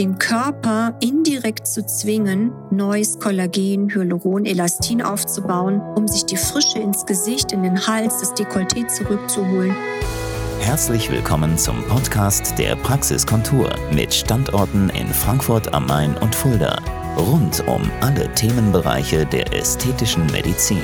den Körper indirekt zu zwingen, neues Kollagen, Hyaluron, Elastin aufzubauen, um sich die Frische ins Gesicht, in den Hals, das Dekolleté zurückzuholen. Herzlich willkommen zum Podcast der Praxiskontur mit Standorten in Frankfurt am Main und Fulda. Rund um alle Themenbereiche der ästhetischen Medizin.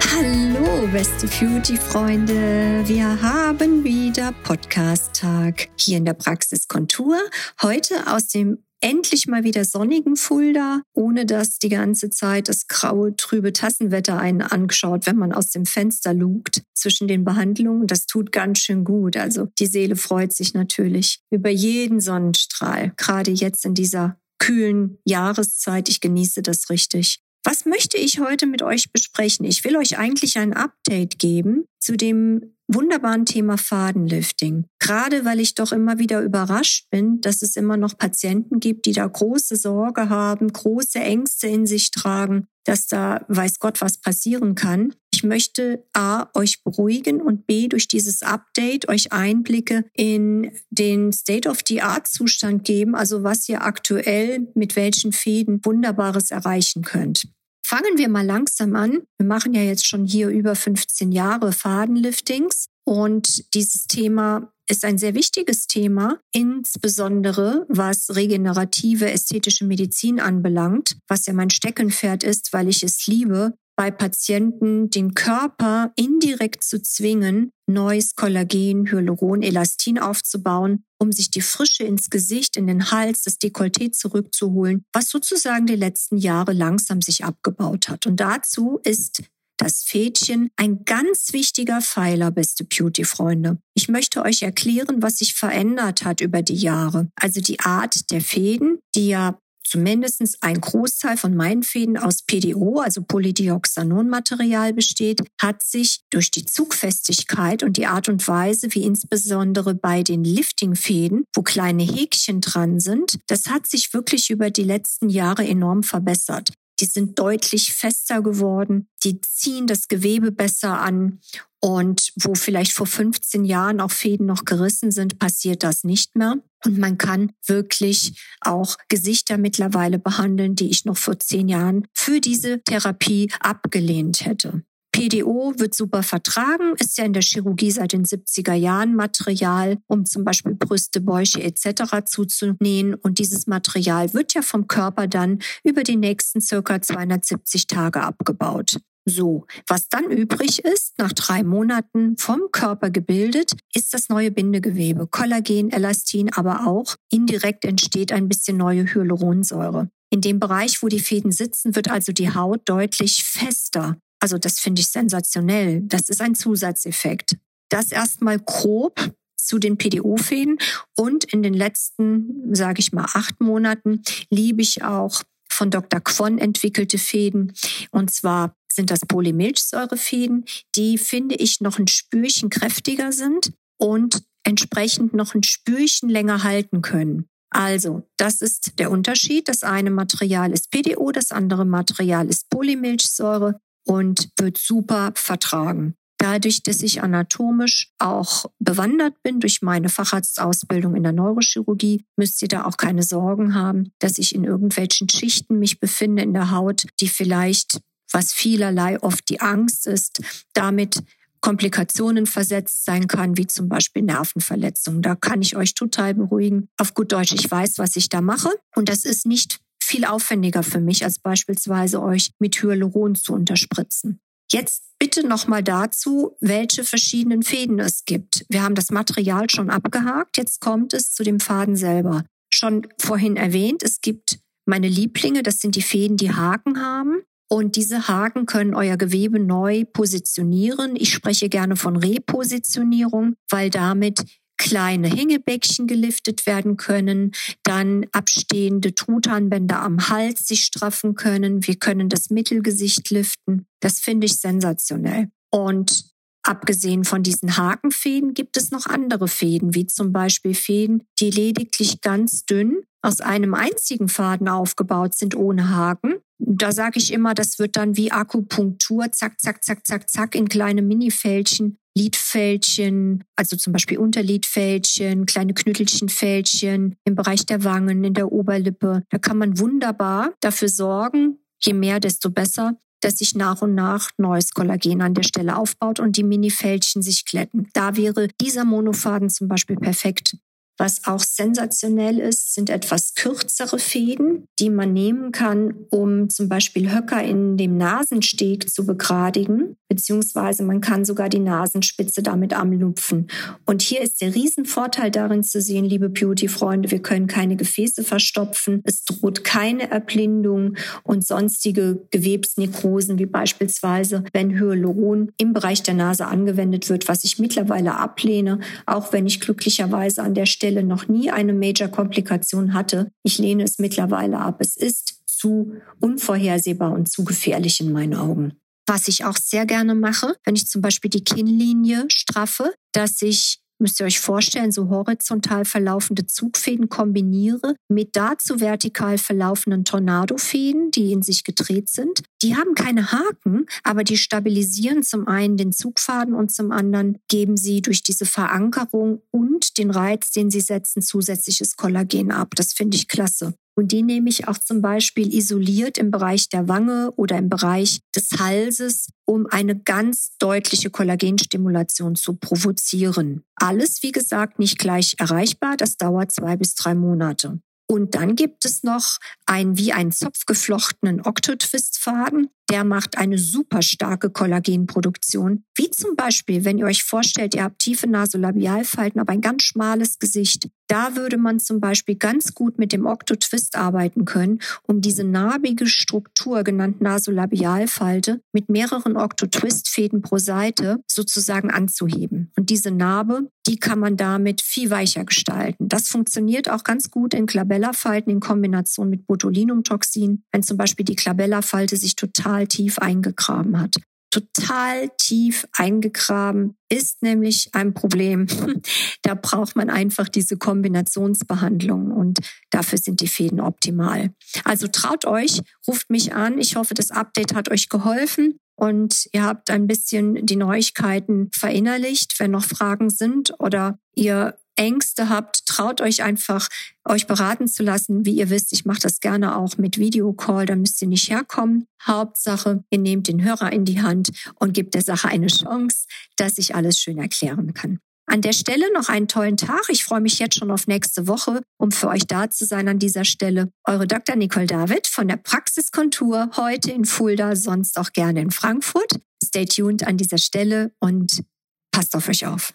Hallo, beste Beauty-Freunde. Wir haben wieder Podcast-Tag hier in der Praxiskontur. Heute aus dem endlich mal wieder sonnigen Fulda, ohne dass die ganze Zeit das graue, trübe Tassenwetter einen angeschaut, wenn man aus dem Fenster lugt zwischen den Behandlungen. Das tut ganz schön gut. Also die Seele freut sich natürlich über jeden Sonnenstrahl, gerade jetzt in dieser kühlen Jahreszeit. Ich genieße das richtig. Was möchte ich heute mit euch besprechen? Ich will euch eigentlich ein Update geben zu dem wunderbaren Thema Fadenlifting. Gerade weil ich doch immer wieder überrascht bin, dass es immer noch Patienten gibt, die da große Sorge haben, große Ängste in sich tragen, dass da weiß Gott was passieren kann. Ich möchte A, euch beruhigen und B, durch dieses Update euch Einblicke in den State-of-the-Art-Zustand geben, also was ihr aktuell mit welchen Fäden Wunderbares erreichen könnt. Fangen wir mal langsam an. Wir machen ja jetzt schon hier über 15 Jahre Fadenliftings und dieses Thema ist ein sehr wichtiges Thema, insbesondere was regenerative ästhetische Medizin anbelangt, was ja mein Steckenpferd ist, weil ich es liebe, bei Patienten den Körper indirekt zu zwingen, neues Kollagen, Hyaluron, Elastin aufzubauen, um sich die Frische ins Gesicht, in den Hals, das Dekolleté zurückzuholen, was sozusagen die letzten Jahre langsam sich abgebaut hat. Und dazu ist das Fädchen ein ganz wichtiger Pfeiler, beste Beauty-Freunde. Ich möchte euch erklären, was sich verändert hat über die Jahre. Also die Art der Fäden, die ja zumindest ein Großteil von meinen Fäden aus PDO, also Polydioxanonmaterial besteht, hat sich durch die Zugfestigkeit und die Art und Weise, wie insbesondere bei den Liftingfäden, wo kleine Häkchen dran sind, das hat sich wirklich über die letzten Jahre enorm verbessert. Die sind deutlich fester geworden, die ziehen das Gewebe besser an und wo vielleicht vor 15 Jahren auch Fäden noch gerissen sind, passiert das nicht mehr. Und man kann wirklich auch Gesichter mittlerweile behandeln, die ich noch vor zehn Jahren für diese Therapie abgelehnt hätte. PDO wird super vertragen, ist ja in der Chirurgie seit den 70er Jahren Material, um zum Beispiel Brüste, Bäuche etc. zuzunähen. Und dieses Material wird ja vom Körper dann über die nächsten circa 270 Tage abgebaut. So, was dann übrig ist, nach drei Monaten vom Körper gebildet, ist das neue Bindegewebe, Kollagen, Elastin, aber auch indirekt entsteht ein bisschen neue Hyaluronsäure. In dem Bereich, wo die Fäden sitzen, wird also die Haut deutlich fester. Also das finde ich sensationell. Das ist ein Zusatzeffekt. Das erstmal grob zu den PDO-Fäden und in den letzten, sage ich mal, acht Monaten liebe ich auch von Dr. Kwon entwickelte Fäden. Und zwar sind das Polymilchsäurefäden, die finde ich noch ein Spürchen kräftiger sind und entsprechend noch ein Spürchen länger halten können. Also, das ist der Unterschied. Das eine Material ist PDO, das andere Material ist Polymilchsäure und wird super vertragen. Dadurch, dass ich anatomisch auch bewandert bin durch meine Facharztausbildung in der Neurochirurgie, müsst ihr da auch keine Sorgen haben, dass ich in irgendwelchen Schichten mich befinde in der Haut, die vielleicht, was vielerlei oft die Angst ist, damit Komplikationen versetzt sein kann, wie zum Beispiel Nervenverletzungen. Da kann ich euch total beruhigen. Auf gut Deutsch, ich weiß, was ich da mache. Und das ist nicht viel aufwendiger für mich, als beispielsweise euch mit Hyaluron zu unterspritzen. Jetzt bitte nochmal dazu, welche verschiedenen Fäden es gibt. Wir haben das Material schon abgehakt. Jetzt kommt es zu dem Faden selber. Schon vorhin erwähnt, es gibt meine Lieblinge, das sind die Fäden, die Haken haben. Und diese Haken können euer Gewebe neu positionieren. Ich spreche gerne von Repositionierung, weil damit kleine Hängebäckchen geliftet werden können, dann abstehende Truthahnbänder am Hals sich straffen können. Wir können das Mittelgesicht liften. Das finde ich sensationell. Und abgesehen von diesen Hakenfäden gibt es noch andere Fäden, wie zum Beispiel Fäden, die lediglich ganz dünn aus einem einzigen Faden aufgebaut sind ohne Haken. Da sage ich immer, das wird dann wie Akupunktur, zack, zack, zack, zack, zack, in kleine Minifältchen Lidfältchen, also zum Beispiel Unterlidfältchen, kleine Knüttelchenfältchen im Bereich der Wangen, in der Oberlippe. Da kann man wunderbar dafür sorgen, je mehr, desto besser, dass sich nach und nach neues Kollagen an der Stelle aufbaut und die Minifältchen sich glätten. Da wäre dieser Monofaden zum Beispiel perfekt. Was auch sensationell ist, sind etwas kürzere Fäden, die man nehmen kann, um zum Beispiel Höcker in dem Nasensteg zu begradigen, beziehungsweise man kann sogar die Nasenspitze damit anlupfen. Und hier ist der Riesenvorteil darin zu sehen, liebe Beauty-Freunde, wir können keine Gefäße verstopfen, es droht keine Erblindung und sonstige Gewebsnekrosen, wie beispielsweise, wenn Hyaluron im Bereich der Nase angewendet wird, was ich mittlerweile ablehne, auch wenn ich glücklicherweise an der Stelle Stelle noch nie eine Major-Komplikation hatte. Ich lehne es mittlerweile ab. Es ist zu unvorhersehbar und zu gefährlich in meinen Augen. Was ich auch sehr gerne mache, wenn ich zum Beispiel die Kinnlinie straffe, dass ich müsst ihr euch vorstellen, so horizontal verlaufende Zugfäden kombiniere mit dazu vertikal verlaufenden Tornadofäden, die in sich gedreht sind. Die haben keine Haken, aber die stabilisieren zum einen den Zugfaden und zum anderen geben sie durch diese Verankerung und den Reiz, den sie setzen, zusätzliches Kollagen ab. Das finde ich klasse. Und die nehme ich auch zum Beispiel isoliert im Bereich der Wange oder im Bereich des Halses, um eine ganz deutliche Kollagenstimulation zu provozieren. Alles, wie gesagt, nicht gleich erreichbar. Das dauert zwei bis drei Monate. Und dann gibt es noch einen wie einen Zopf geflochtenen Octotwist-Faden. Der macht eine super starke Kollagenproduktion. Wie zum Beispiel, wenn ihr euch vorstellt, ihr habt tiefe Nasolabialfalten, aber ein ganz schmales Gesicht. Da würde man zum Beispiel ganz gut mit dem Octotwist arbeiten können, um diese narbige Struktur, genannt Nasolabialfalte, mit mehreren Octotwist-Fäden pro Seite sozusagen anzuheben. Und diese Narbe, die kann man damit viel weicher gestalten. Das funktioniert auch ganz gut in Klabella-Falten in Kombination mit Botulinumtoxin, wenn zum Beispiel die Klabella-Falte sich total tief eingegraben hat. Total tief eingegraben ist nämlich ein Problem. Da braucht man einfach diese Kombinationsbehandlung und dafür sind die Fäden optimal. Also traut euch, ruft mich an. Ich hoffe, das Update hat euch geholfen und ihr habt ein bisschen die Neuigkeiten verinnerlicht. Wenn noch Fragen sind oder ihr Ängste habt, traut euch einfach, euch beraten zu lassen. Wie ihr wisst, ich mache das gerne auch mit Videocall, da müsst ihr nicht herkommen. Hauptsache, ihr nehmt den Hörer in die Hand und gebt der Sache eine Chance, dass ich alles schön erklären kann. An der Stelle noch einen tollen Tag. Ich freue mich jetzt schon auf nächste Woche, um für euch da zu sein an dieser Stelle. Eure Dr. Nicole David von der Praxiskontur, heute in Fulda, sonst auch gerne in Frankfurt. Stay tuned an dieser Stelle und passt auf euch auf.